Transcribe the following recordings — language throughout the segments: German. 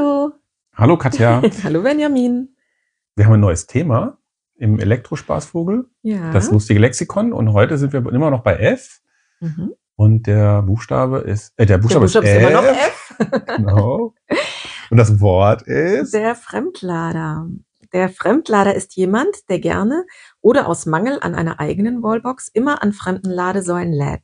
Hallo. Hallo Katja. Hallo Benjamin. Wir haben ein neues Thema im Elektrospaßvogel, Ja. das lustige Lexikon. Und heute sind wir immer noch bei F. mhm. Und der Buchstabe ist, äh, der Der Buchstabe, Buchstabe ist ist, immer noch F. F. Genau. Und das Wort ist, Der Fremdlader. Der Fremdlader ist jemand, der gerne oder aus Mangel an einer eigenen Wallbox immer an fremden Ladesäulen lädt.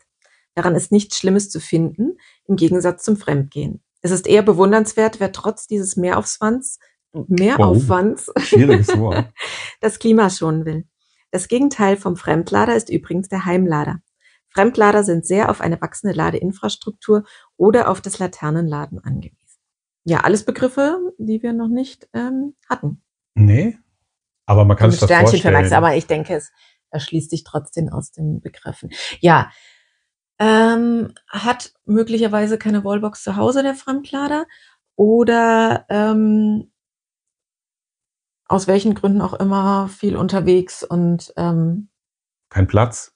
Daran ist nichts Schlimmes zu finden, im Gegensatz zum Fremdgehen. Es ist eher bewundernswert, wer trotz dieses Mehraufwands, Mehraufwands Wort. das Klima schonen will. Das Gegenteil vom Fremdlader ist übrigens der Heimlader. Fremdlader sind sehr auf eine wachsende Ladeinfrastruktur oder auf das Laternenladen angewiesen. Ja, alles Begriffe, die wir noch nicht ähm, hatten. Nee. Aber man kann das Sternchen vorstellen. aber ich denke, es erschließt sich trotzdem aus den Begriffen. Ja, ähm, hat möglicherweise keine Wallbox zu Hause, der Fremdlader, oder ähm, aus welchen Gründen auch immer viel unterwegs und ähm, Kein Platz.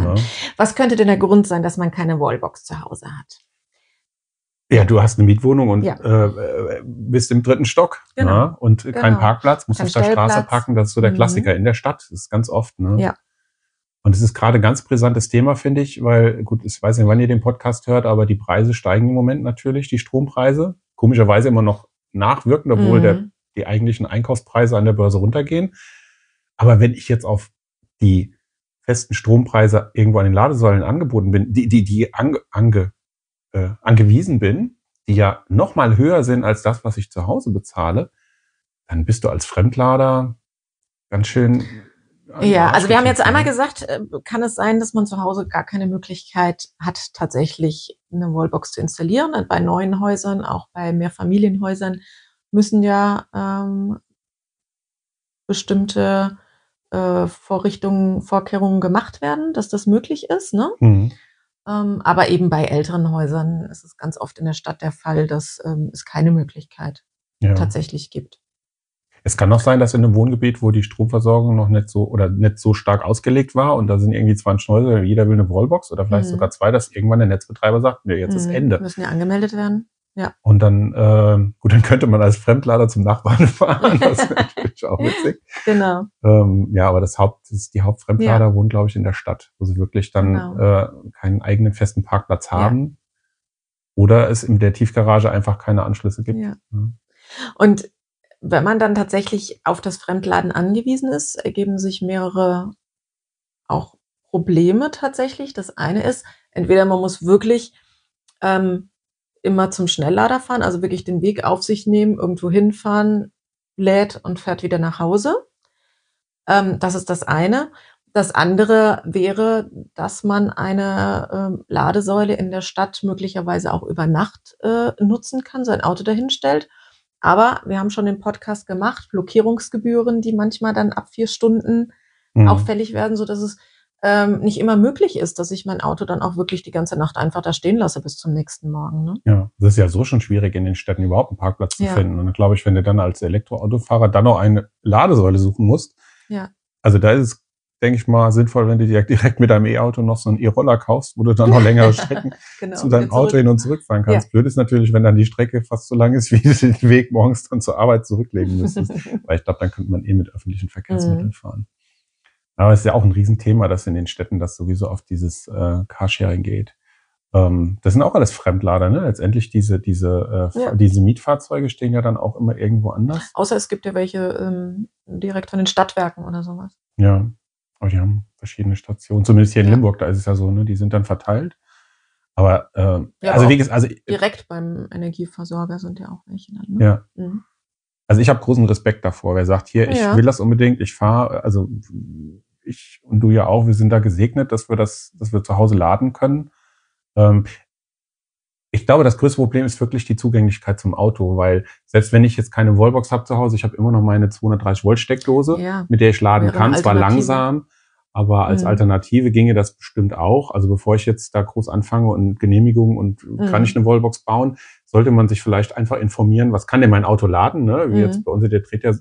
Ja. was könnte denn der Grund sein, dass man keine Wallbox zu Hause hat? ja, du hast eine Mietwohnung und Ja. äh, äh, bist im dritten Stock. Genau. Ne? Und kein Genau. Parkplatz, musst Kein auf der Straße parken. Das ist so der Mhm. Klassiker in der Stadt. Das ist ganz oft. Ne? Ja. Und es ist gerade ein ganz brisantes Thema, finde ich, weil, gut, ich weiß nicht, wann ihr den Podcast hört, aber die Preise steigen im Moment natürlich, die Strompreise. Komischerweise immer noch nachwirkend, obwohl Mhm. der, die eigentlichen Einkaufspreise an der Börse runtergehen. Aber wenn ich jetzt auf die festen Strompreise irgendwo an den Ladesäulen angeboten bin, die, die, die ange, ange, äh, angewiesen bin, die ja noch mal höher sind als das, was ich zu Hause bezahle, dann bist du als Fremdlader ganz schön. Ja, also wir haben jetzt einmal gesagt, äh, kann es sein, dass man zu Hause gar keine Möglichkeit hat, tatsächlich eine Wallbox zu installieren. Und bei neuen Häusern, auch bei Mehrfamilienhäusern, müssen ja ähm, bestimmte äh, Vorrichtungen, Vorkehrungen gemacht werden, dass das möglich ist. Ne? Mhm. Ähm, aber eben bei älteren Häusern ist es ganz oft in der Stadt der Fall, dass ähm, es keine Möglichkeit Ja. tatsächlich gibt. Es kann auch sein, dass in einem Wohngebiet, wo die Stromversorgung noch nicht so oder nicht so stark ausgelegt war und da sind irgendwie 20 Häuser, jeder will eine Wallbox oder vielleicht Mhm. sogar zwei, dass irgendwann der Netzbetreiber sagt, nee, jetzt ist Mhm. Ende. Müssen ja angemeldet werden. Und dann, äh, gut, dann könnte man als Fremdlader zum Nachbarn fahren. Das ist natürlich auch witzig. Genau. Ähm, ja, aber das Haupt, das, die Hauptfremdlader wohnen, glaube ich, in der Stadt, wo sie wirklich dann Genau. äh, keinen eigenen festen Parkplatz Ja. haben. Oder es in der Tiefgarage einfach keine Anschlüsse gibt. Ja. Ja. Und wenn man dann tatsächlich auf das Fremdladen angewiesen ist, ergeben sich mehrere auch Probleme tatsächlich. Das eine ist, entweder man muss wirklich ähm, immer zum Schnelllader fahren, also wirklich den Weg auf sich nehmen, irgendwo hinfahren, lädt und fährt wieder nach Hause. Ähm, das ist das eine. Das andere wäre, dass man eine ähm, Ladesäule in der Stadt möglicherweise auch über Nacht äh, nutzen kann, sein Auto dahin stellt. Aber wir haben schon den Podcast gemacht, Blockierungsgebühren, die manchmal dann ab vier Stunden Mhm. auch fällig werden, so dass es ähm, nicht immer möglich ist, dass ich mein Auto dann auch wirklich die ganze Nacht einfach da stehen lasse bis zum nächsten Morgen. Ne? Ja, das ist ja so schon schwierig, in den Städten überhaupt einen Parkplatz zu Ja. finden. Und dann glaube ich, wenn du dann als Elektroautofahrer dann noch eine Ladesäule suchen musst, Ja. also da ist es, denke ich mal, sinnvoll, wenn du direkt, direkt mit deinem E-Auto noch so einen E-Roller kaufst, wo du dann noch längere Strecken Genau. zu deinem Auto hin und zurückfahren kannst. Blöd ist natürlich, wenn dann die Strecke fast so lang ist, wie du den Weg morgens dann zur Arbeit zurücklegen müsstest. Weil ich glaube, dann könnte man eh mit öffentlichen Verkehrsmitteln Mhm. fahren. Aber es ist ja auch ein Riesenthema, dass in den Städten das sowieso auf dieses äh, Carsharing geht. Ähm, das sind auch alles Fremdlader, ne? Letztendlich diese, diese, äh, Ja. diese Mietfahrzeuge stehen ja dann auch immer irgendwo anders. Außer es gibt ja welche ähm, direkt von den Stadtwerken oder sowas. Ja. Aber die haben verschiedene Stationen. Zumindest hier in Ja. Limburg, da ist es ja so, ne? Die sind dann verteilt. Aber äh, Ja, also wie also Direkt beim Energieversorger sind ja auch welche dann. Ne? ja, Mhm. Also ich habe großen Respekt davor. Wer sagt, hier, ich Ja. will das unbedingt, ich fahre, also ich und du ja auch, wir sind da gesegnet, dass wir das, dass wir zu Hause laden können. Ähm, ich glaube, das größte Problem ist wirklich die Zugänglichkeit zum Auto, weil selbst wenn ich jetzt keine Wallbox habe zu Hause, ich habe immer noch meine 230 Volt Steckdose, Ja. mit der ich laden kann, zwar langsam, aber als Mhm. Alternative ginge das bestimmt auch. Also bevor ich jetzt da groß anfange und Genehmigung und kann Mhm. ich eine Wallbox bauen, sollte man sich vielleicht einfach informieren, was kann denn mein Auto laden? Ne? Wie Mhm. jetzt bei uns der dreht ja,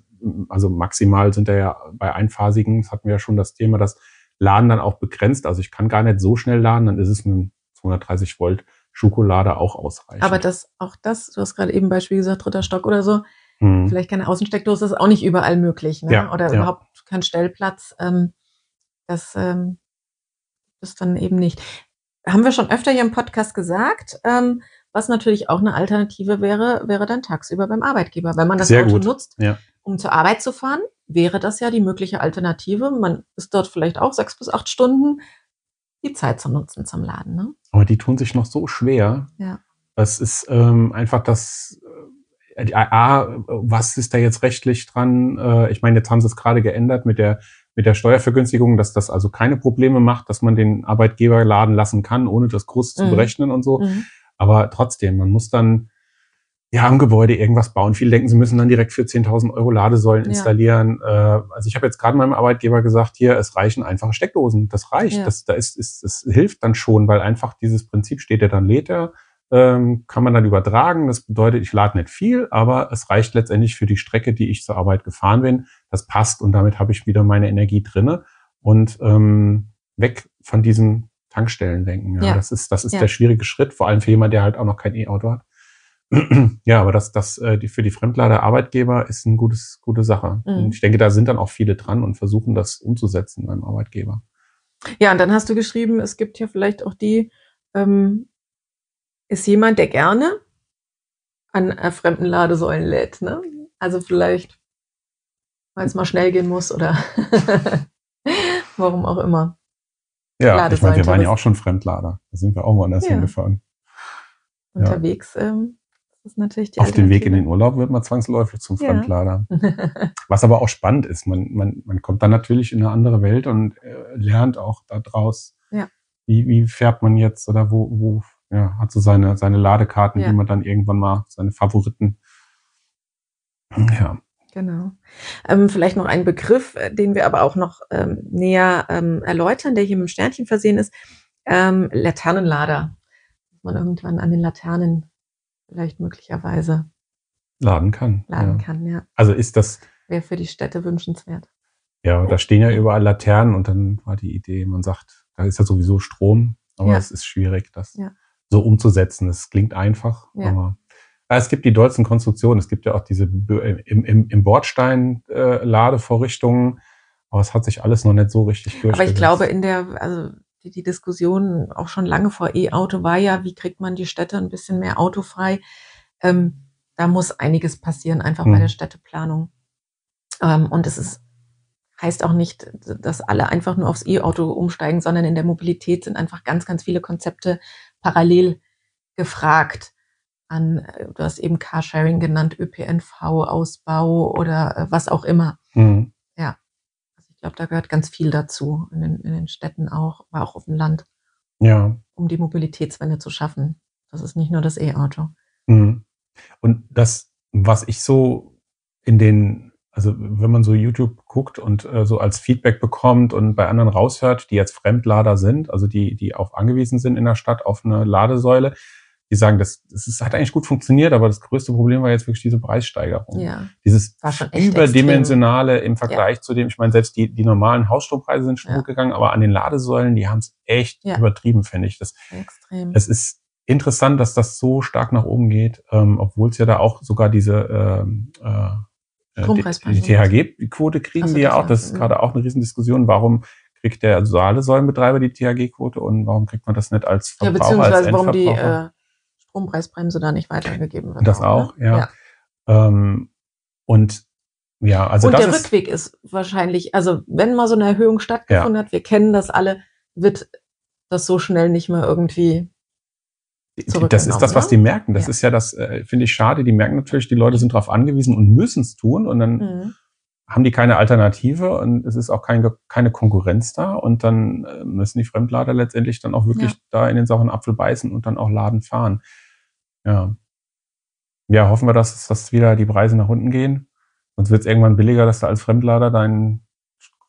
also maximal sind da ja bei einphasigen, das hatten wir ja schon das Thema, das Laden dann auch begrenzt. Also ich kann gar nicht so schnell laden, dann ist es ein 230 Volt Schokolade auch ausreichen. Aber das, auch das, du hast gerade eben Beispiel gesagt, dritter Stock oder so, Hm. vielleicht keine Außensteckdose, ist auch nicht überall möglich, ne? Ja, oder ja. überhaupt kein Stellplatz. Ähm, das ähm, ist dann eben nicht. Haben wir schon öfter hier im Podcast gesagt, ähm, was natürlich auch eine Alternative wäre, wäre dann tagsüber beim Arbeitgeber. Wenn man das Sehr Auto gut. nutzt, Ja. um zur Arbeit zu fahren, wäre das ja die mögliche Alternative. Man ist dort vielleicht auch sechs bis acht Stunden, die Zeit zu nutzen zum Laden. Ne? Aber die tun sich noch so schwer. Ja. Es ist ähm, einfach das, äh, A, was ist da jetzt rechtlich dran? Äh, ich meine, jetzt haben sie es gerade geändert mit der, mit der Steuervergünstigung, dass das also keine Probleme macht, dass man den Arbeitgeber laden lassen kann, ohne das groß zu Mhm. berechnen und so. Mhm. Aber trotzdem, man muss dann ja am Gebäude irgendwas bauen. Viele denken, sie müssen dann direkt für 10.000 Euro Ladesäulen Ja. installieren. Äh, also ich habe jetzt gerade meinem Arbeitgeber gesagt, hier, es reichen einfache Steckdosen. Das reicht. Ja. Das, da ist, ist, das hilft dann schon, weil einfach dieses Prinzip steht ja dann lädt er, ähm, kann man dann übertragen. Das bedeutet, ich lade nicht viel, aber es reicht letztendlich für die Strecke, die ich zur Arbeit gefahren bin. Das passt und damit habe ich wieder meine Energie drinne und ähm, weg von diesem Tankstellendenken. Ja, Ja. das ist, das ist der schwierige Schritt, vor allem für jemanden, der halt auch noch kein E-Auto hat. ja, aber das, das äh, die, für die Fremdlader Arbeitgeber ist eine gutes, gute Sache. Mhm. Und ich denke, da sind dann auch viele dran und versuchen das umzusetzen beim Arbeitgeber. Ja, und dann hast du geschrieben, es gibt hier vielleicht auch die, ähm, ist jemand, der gerne an äh, fremden Ladesäulen lädt, ne? Also vielleicht, weil es mal schnell gehen muss oder warum auch immer. Ja, ich meine, wir waren ja auch schon Fremdlader. Da sind wir auch woanders Ja. hingefahren. Ja. Unterwegs ähm, ist natürlich die Auf dem Weg in den. Urlaub wird man zwangsläufig zum Ja. Fremdlader. Was aber auch spannend ist, man, man, man kommt dann natürlich in eine andere Welt und äh, lernt auch da draus, Ja. wie, wie fährt man jetzt oder wo, wo ja, hat so seine, seine Ladekarten, Ja. die man dann irgendwann mal, seine Favoriten. Ja, Genau. Ähm, vielleicht noch ein Begriff, äh, den wir aber auch noch ähm, näher ähm, erläutern, der hier mit dem Sternchen versehen ist. Ähm, Laternenlader. Dass man irgendwann an den Laternen vielleicht möglicherweise laden kann. laden ja. kann, ja. Also ist das, Wäre für die Städte wünschenswert. ja, da stehen ja überall Laternen und dann war die Idee, man sagt, da ist ja sowieso Strom, aber Ja. es ist schwierig, das Ja. so umzusetzen. Es klingt einfach, aber es gibt die dollsten Konstruktionen. Es gibt ja auch diese im, im, im Bordstein äh, Ladevorrichtungen, aber es hat sich alles noch nicht so richtig Aber durchgesetzt. ich glaube, in der, also die, Diskussion auch schon lange vor E-Auto war ja, wie kriegt man die Städte ein bisschen mehr autofrei? Ähm, da muss einiges passieren, einfach bei Hm. der Städteplanung. Ähm, und es ist, heißt auch nicht, dass alle einfach nur aufs E-Auto umsteigen, sondern in der Mobilität sind einfach ganz, ganz viele Konzepte parallel gefragt an, äh, du hast eben Carsharing genannt, ÖPNV-Ausbau oder äh, was auch immer. Mhm. Also ich glaube, da gehört ganz viel dazu, in den, in den Städten auch, aber auch auf dem Land, Ja. um die Mobilitätswende zu schaffen. Das ist nicht nur das E-Auto. Mhm. Und das, was ich so in den, also wenn man so YouTube guckt und äh, so als Feedback bekommt und bei anderen raushört, die jetzt Fremdlader sind, also die, die auf angewiesen sind in der Stadt auf eine Ladesäule, die sagen, das, das ist, hat eigentlich gut funktioniert, aber das größte Problem war jetzt wirklich diese Preissteigerung. Ja, Dieses war schon echt überdimensionale im Vergleich zu dem, ich meine, selbst die, die normalen Hausstrompreise sind schon Ja. hochgegangen, aber an den Ladesäulen, die haben es echt Ja. übertrieben, finde ich. Das, extrem. es ist interessant, dass das so stark nach oben geht, ähm, obwohl es ja da auch sogar diese ähm, äh, die, Strompreisbremse. die THG-Quote kriegen so, die ja auch. Das ist mhm. gerade auch eine Riesendiskussion. Warum kriegt der also alle Säulenbetreiber die THG-Quote und warum kriegt man das nicht als ja, Verbraucher, als beziehungsweise warum die äh, Strompreisbremse da nicht weitergegeben wird. Das ne? auch, ja. ja. ähm, und ja, also und das der ist, Rückweg ist wahrscheinlich, also wenn mal so eine Erhöhung stattgefunden hat, wir kennen das alle, wird das so schnell nicht mehr irgendwie. das ist das, was ne? die merken. Das Ja. ist ja das, äh, finde ich schade. Die merken natürlich, die Leute sind darauf angewiesen und müssen es tun und dann Mhm. haben die keine Alternative und es ist auch kein, keine Konkurrenz da und dann äh, müssen die Fremdlader letztendlich dann auch wirklich Ja. da in den sauren Apfel beißen und dann auch Laden fahren. Ja. Ja, hoffen wir, dass, dass wieder die Preise nach unten gehen. Sonst wird es irgendwann billiger, dass du als Fremdlader dein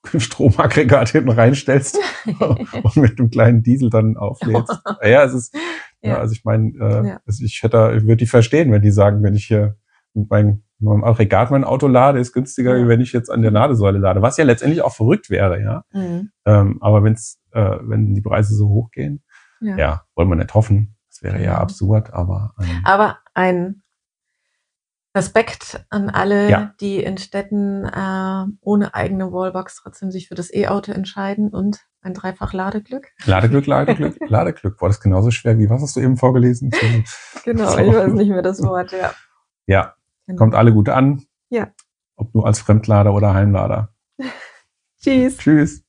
Stromaggregat hinten reinstellst und mit einem kleinen Diesel dann auflädst. ja, es ist, ja, Ja. also ich meine, äh, Ja. ich hätte, ich würde die verstehen, wenn die sagen, wenn ich hier mit meinem, mit meinem Aggregat mein Auto lade, ist günstiger, Ja. wie wenn ich jetzt an der Ladesäule lade. Was ja letztendlich auch verrückt wäre, ja. Mhm. Ähm, aber wenn's, äh, wenn die Preise so hoch gehen, ja, wollen wir nicht hoffen. Das wäre ja absurd, aber. Ähm, aber ein Respekt an alle, ja. die in Städten äh, ohne eigene Wallbox trotzdem sich für das E-Auto entscheiden und ein dreifach Ladeglück. Ladeglück, Ladeglück, Ladeglück. War das genauso schwer wie was hast du eben vorgelesen? genau, so. ich weiß nicht mehr das Wort, ja. Ja, genau. kommt alle gut an. Ja. Ob nur als Fremdlader oder Heimlader. Tschüss. Tschüss.